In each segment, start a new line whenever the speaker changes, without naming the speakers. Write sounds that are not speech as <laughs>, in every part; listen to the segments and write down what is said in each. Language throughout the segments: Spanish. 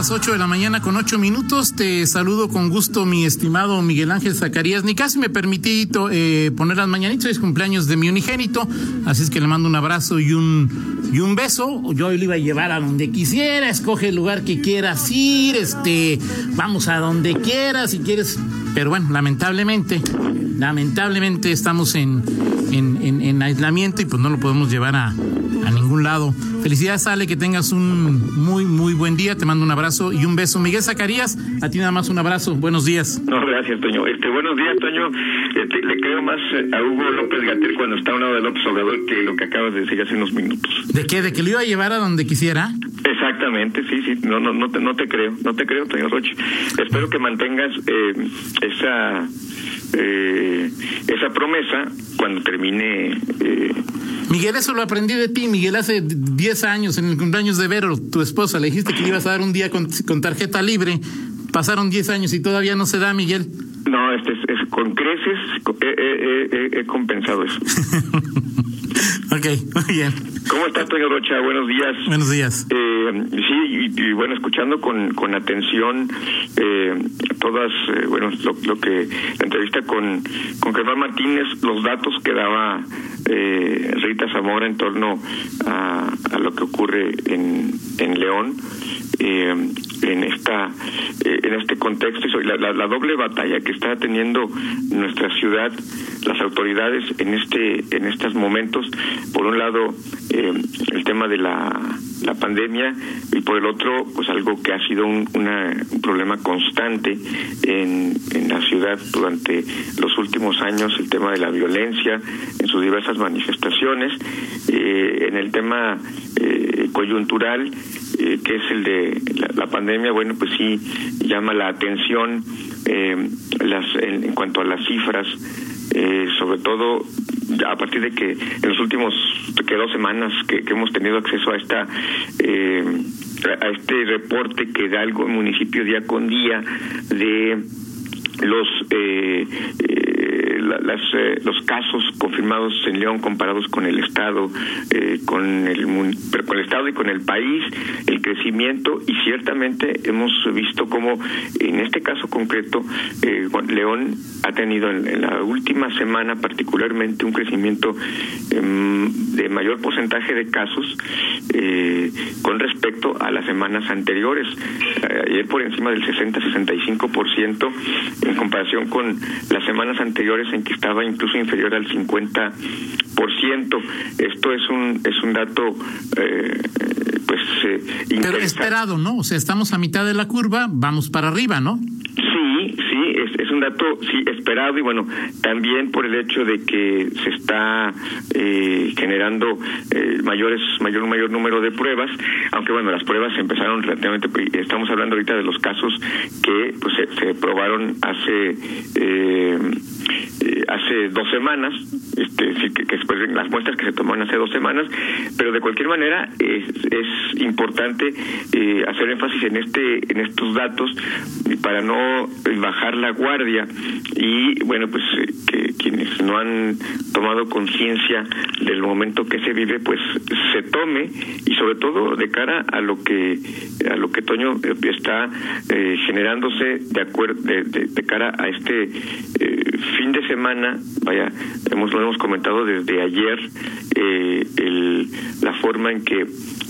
Las 8 de la mañana con 8 minutos. Te saludo con gusto, mi estimado Miguel Ángel Zacarías. Ni casi me permití eh, poner las mañanitas. Es cumpleaños de mi unigénito. Así es que le mando un abrazo y un, y un beso. Yo le iba a llevar a donde quisiera. Escoge el lugar que quieras ir. Este, vamos a donde quieras si quieres. Pero bueno, lamentablemente, lamentablemente estamos en, en, en aislamiento y pues no lo podemos llevar a, lado. Felicidades, Ale, que tengas un muy, muy buen día. Te mando un abrazo y un beso. Miguel Zacarías, a ti nada más un abrazo. Buenos días.
No, gracias, Toño. Este, buenos días, Toño. Este, le creo más eh, a Hugo López Gatel cuando está a un lado de López Obrador que lo que acabas de decir hace unos minutos.
¿De qué? ¿De que lo iba a llevar a donde quisiera?
Exactamente, sí, sí. No, no, no te, no te creo. No te creo, Toño Roche. Espero que mantengas eh, esa eh, esa promesa cuando termine. Eh...
Miguel, eso lo aprendí de ti, Miguel, hace 10 años, en el cumpleaños de Vero, tu esposa, le dijiste que le ibas a dar un día con, con tarjeta libre. Pasaron 10 años y todavía no se da, Miguel.
No, este es, con creces he, compensado eso. <laughs> <laughs>
ok, muy bien.
¿Cómo está, Toño Rocha? Buenos días.
Buenos días.
Eh, sí, y, bueno, escuchando con, con atención eh, todas, eh, bueno, lo, que, la entrevista con, con Germán Martínez, los datos que daba eh, Rita Zamora en torno a, a lo que ocurre en, en León. En esta eh, en este contexto y la, la, doble batalla que está teniendo nuestra ciudad las autoridades en este en estos momentos. Por un lado eh, el tema de la, la pandemia y por el otro pues algo que ha sido un, una, un problema constante en, en la ciudad durante los últimos años el tema de la violencia en sus diversas manifestaciones eh, en el tema eh, coyuntural eh, que es el de la, pandemia, bueno, pues sí llama la atención eh, las, en, cuanto a las cifras, eh, sobre todo a partir de que en los últimos que dos semanas que, hemos tenido acceso a esta a este reporte que da el municipio día con día de los eh, eh, las, eh, los casos confirmados en León comparados con el estado con el con el estado y con el país el crecimiento y ciertamente hemos visto como en este caso concreto León ha tenido en, la última semana particularmente un crecimiento em, de mayor porcentaje de casos con respecto a las semanas anteriores. Ayer por encima del 60 65 por en comparación con las semanas anteriores en que estaba incluso inferior al 50%. Esto es un es un dato eh, pues eh,
Pero esperado, ¿no? O sea, estamos a mitad de la curva, vamos para arriba, ¿no?
Sí, sí, es, es un dato sí esperado y bueno, también por el hecho de que se está eh, generando eh, mayores mayor mayor número de pruebas, aunque bueno, las pruebas empezaron relativamente pues, estamos hablando ahorita de los casos que pues se, se probaron hace eh, eh dos semanas, este, que, que después de las muestras que se tomaron hace dos semanas, pero de cualquier manera es, importante eh, hacer énfasis en este en estos datos para no bajar la guardia y bueno pues eh, que quienes no han tomado conciencia del momento que se vive pues se tome y sobre todo de cara a lo que a lo que Toño eh, está eh, generándose de acuerdo de, cara a este fin de semana vaya hemos lo hemos comentado desde ayer eh, el, la forma en que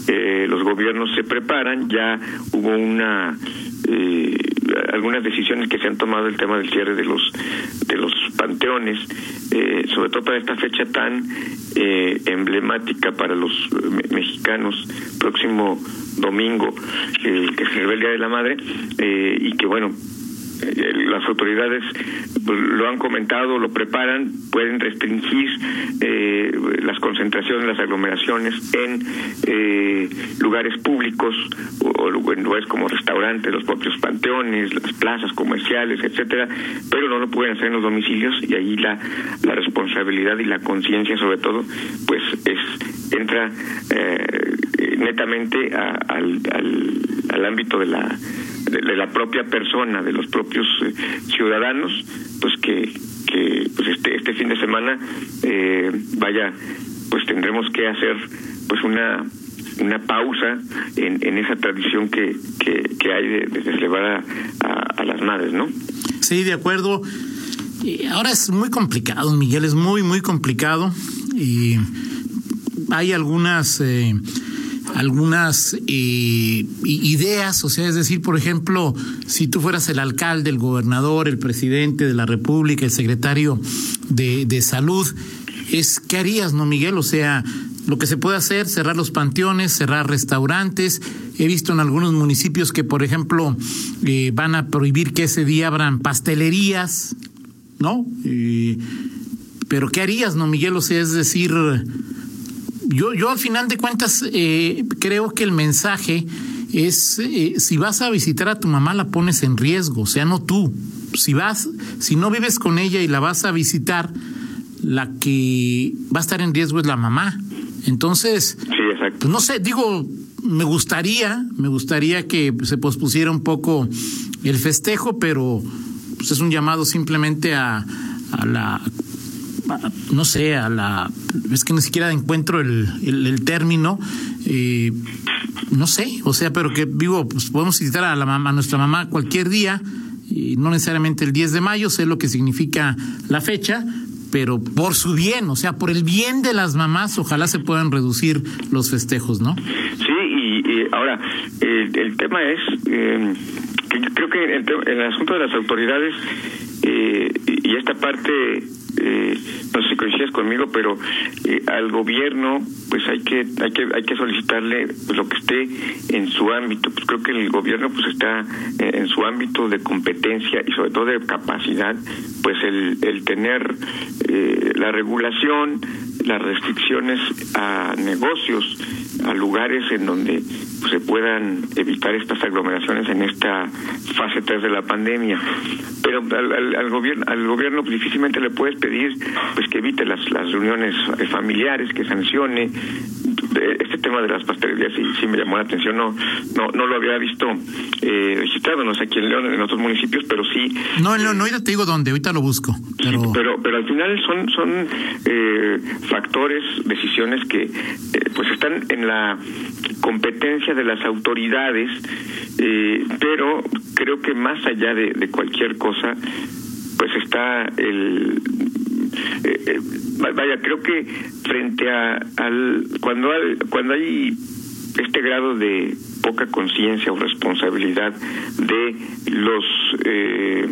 eh, los gobiernos se preparan ya hubo una eh, algunas decisiones que se han tomado el tema del cierre de los de los panteones eh, sobre todo para esta fecha tan eh, emblemática para los mexicanos próximo domingo que se el día de la madre y que bueno las autoridades lo han comentado, lo preparan, pueden restringir eh, las concentraciones, las aglomeraciones en eh, lugares públicos o, en lugares como restaurantes, los propios panteones, las plazas comerciales, etcétera, pero no lo pueden hacer en los domicilios y ahí la, la responsabilidad y la conciencia sobre todo pues es entra eh, netamente al, al, al ámbito de la de, la propia persona, de los propios eh, ciudadanos, pues que, que pues este, este fin de semana eh, vaya, pues tendremos que hacer pues una una pausa en, en esa tradición que, que, hay de, de celebrar a, las madres, ¿no?
Sí, de acuerdo. ahora es muy complicado, Miguel, es muy, muy complicado. Y hay algunas eh, algunas eh, ideas, o sea, es decir, por ejemplo, si tú fueras el alcalde, el gobernador, el presidente de la República, el secretario de, de salud, es ¿qué harías, no, Miguel? O sea, lo que se puede hacer, cerrar los panteones, cerrar restaurantes. He visto en algunos municipios que, por ejemplo, eh, van a prohibir que ese día abran pastelerías, ¿no? Eh, pero ¿qué harías, no, Miguel? O sea, es decir, yo, yo al final de cuentas eh, creo que el mensaje es eh, si vas a visitar a tu mamá la pones en riesgo, o sea, no tú. Si vas, si no vives con ella y la vas a visitar, la que va a estar en riesgo es la mamá. Entonces, pues no sé, digo, me gustaría, me gustaría que se pospusiera un poco el festejo, pero pues es un llamado simplemente a, a la no sé, a la, es que ni siquiera encuentro el, el, término, eh, no sé, o sea, pero que vivo, pues podemos visitar a la a nuestra mamá cualquier día, y no necesariamente el 10 de mayo, sé lo que significa la fecha, pero por su bien, o sea, por el bien de las mamás, ojalá se puedan reducir los festejos, ¿no?
Sí, y, ahora, el, tema es, eh, que creo que el, el, asunto de las autoridades eh, y esta parte eh, no sé si coincides conmigo, pero eh, al gobierno pues hay que hay que hay que solicitarle pues, lo que esté en su ámbito. Pues creo que el gobierno pues está en su ámbito de competencia y sobre todo de capacidad, pues el, el tener eh, la regulación, las restricciones a negocios, a lugares en donde se puedan evitar estas aglomeraciones en esta fase 3 de la pandemia. Pero al, al, gobierno al gobierno pues, difícilmente le puedes pedir pues que evite las, las reuniones familiares, que sancione este tema de las pastelerías sí, sí me llamó la atención no no no lo había visto eh, registrado no sé aquí en León en otros municipios pero sí.
No en León no te digo dónde ahorita lo busco
pero pero, pero al final son son eh, factores decisiones que eh, pues están en la competencia de las autoridades eh, pero creo que más allá de, de cualquier cosa pues está el eh, eh, vaya creo que frente a al cuando hay, cuando hay este grado de poca conciencia o responsabilidad de los eh,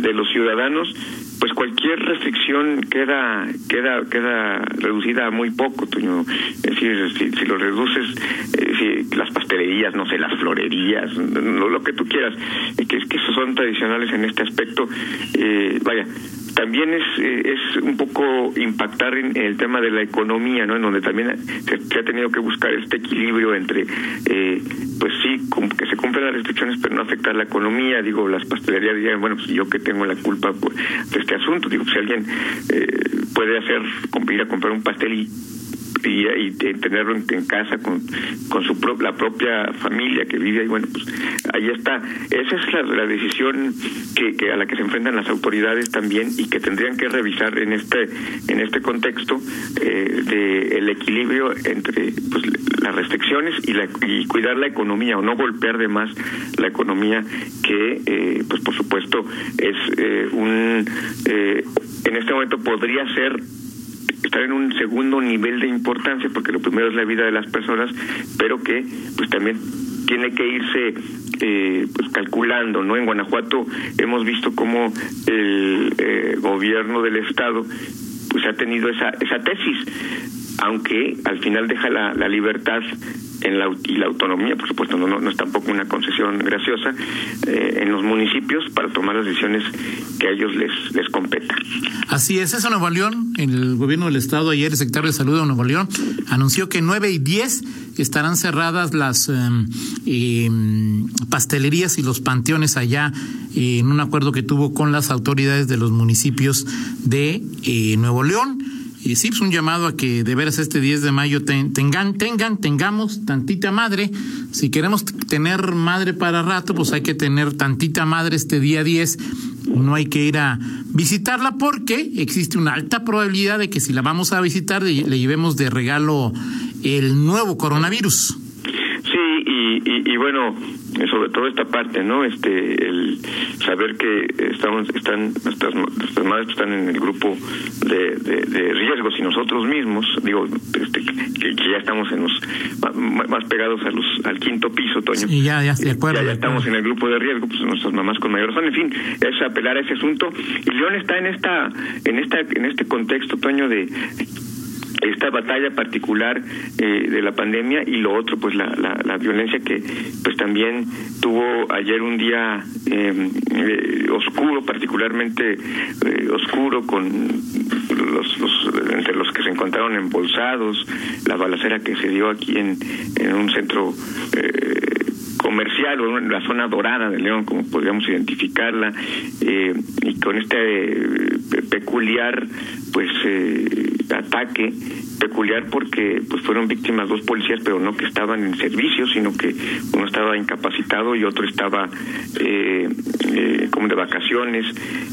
de los ciudadanos pues cualquier restricción queda queda queda reducida a muy poco Toño. es decir si, si lo reduces eh, si las pastelerías no sé las florerías lo que tú quieras que es que son tradicionales en este aspecto eh, vaya también es, eh, es un poco impactar en, el tema de la economía, ¿no? En donde también se, ha tenido que buscar este equilibrio entre, eh, pues sí, que se cumplen las restricciones, pero no afectar la economía. Digo, las pastelerías dirían, bueno, pues yo que tengo la culpa pues, de este asunto. Digo, si alguien eh, puede hacer, ir a comprar un pastel y y, tenerlo en, casa con, con su la propia familia que vive ahí, bueno, pues ahí está. Esa es la, decisión que, que, a la que se enfrentan las autoridades también y que tendrían que revisar en este en este contexto eh, de el equilibrio entre pues, las restricciones y, la, y cuidar la economía o no golpear de más la economía que eh, pues por supuesto es eh, un eh, en este momento podría ser en un segundo nivel de importancia porque lo primero es la vida de las personas pero que pues también tiene que irse eh, pues calculando no en Guanajuato hemos visto cómo el eh, gobierno del estado pues ha tenido esa esa tesis aunque al final deja la, la libertad en la, y la autonomía, por supuesto, no, no, es tampoco una concesión graciosa, eh, en los municipios para tomar las decisiones que a ellos les, les competan.
Así es, eso Nuevo León, el gobierno del Estado, ayer el secretario de Salud de Nuevo León anunció que 9 y 10 estarán cerradas las em, em, pastelerías y los panteones allá en un acuerdo que tuvo con las autoridades de los municipios de eh, Nuevo León. Y sí, es pues, un llamado a que de veras este 10 de mayo tengan, tengan, tengamos tantita madre. Si queremos tener madre para rato, pues hay que tener tantita madre este día 10. No hay que ir a visitarla porque existe una alta probabilidad de que si la vamos a visitar le llevemos de regalo el nuevo coronavirus.
Sí, y, y bueno, sobre todo esta parte, ¿no? Este, el saber que estamos, están nuestras, nuestras madres están en el grupo de, de, riesgos y nosotros mismos, digo, este, que, ya estamos en los más pegados a los al quinto piso, Toño.
Y ya, ya, de acuerdo,
ya, estamos en el grupo de riesgo, pues nuestras mamás con mayor razón, en fin, es apelar a ese asunto. Y León está en esta, en esta, en este contexto, Toño, de esta batalla particular eh, de la pandemia y lo otro pues la, la, violencia que pues también tuvo ayer un día em, eh, oscuro particularmente eh, oscuro con los, los, entre los que se encontraron embolsados la balacera que se dio aquí en, en un centro comercial o en la zona dorada de León, como podríamos identificarla, y con este peculiar pues ataque peculiar porque pues fueron víctimas dos policías pero no que estaban en servicio sino que uno estaba incapacitado y otro estaba eh, eh, como de vacaciones.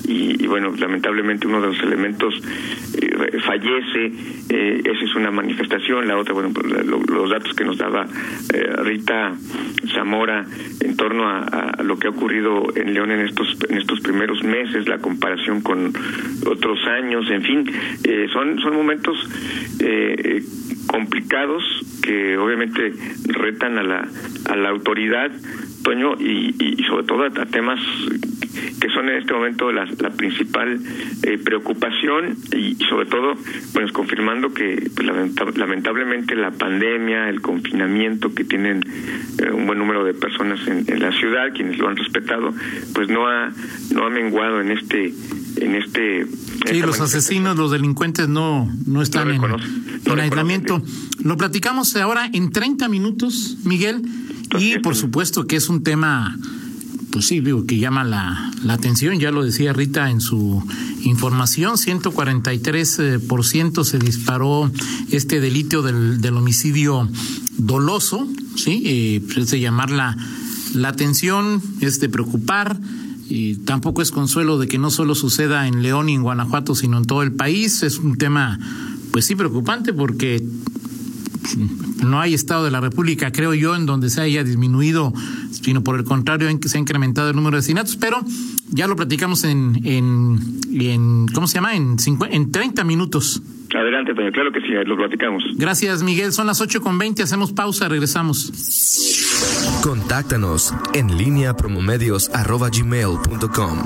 Y, bueno lamentablemente uno de los elementos eh, fallece esa es una manifestación. La otra bueno pues, los datos que nos daba Rita Zamora en torno a, lo que ha ocurrido en León en estos en estos primeros meses la comparación con otros años en fin son son momentos eh, complicados que obviamente retan a la, a la autoridad, Toño, y, y sobre todo a, temas que son en este momento la, la principal eh, preocupación y, sobre todo, pues confirmando que pues, lamentablemente la pandemia, el confinamiento que tienen eh, un buen número de personas en, en, la ciudad, quienes lo han respetado, pues no ha no ha menguado en este en este
Sí, los asesinos, los delincuentes no, no están en, aislamiento. Lo platicamos ahora en 30 minutos, Miguel, y por supuesto que es un tema, pues sí, digo, que llama la, la atención, ya lo decía Rita en su información, 143% ciento se disparó este delito del, del homicidio doloso, ¿sí? Eh, pues es de llamar la, la atención, es de preocupar y tampoco es consuelo de que no solo suceda en León y en Guanajuato, sino en todo el país. Es un tema, pues sí, preocupante porque no hay Estado de la República, creo yo, en donde se haya disminuido, sino por el contrario, en que se ha incrementado el número de asesinatos, pero ya lo platicamos en, en, en ¿cómo se llama? En, en 30 minutos.
Adelante, claro que sí, lo platicamos.
Gracias, Miguel. Son las ocho con veinte, hacemos pausa, regresamos.
Contáctanos en línea promomedios.com.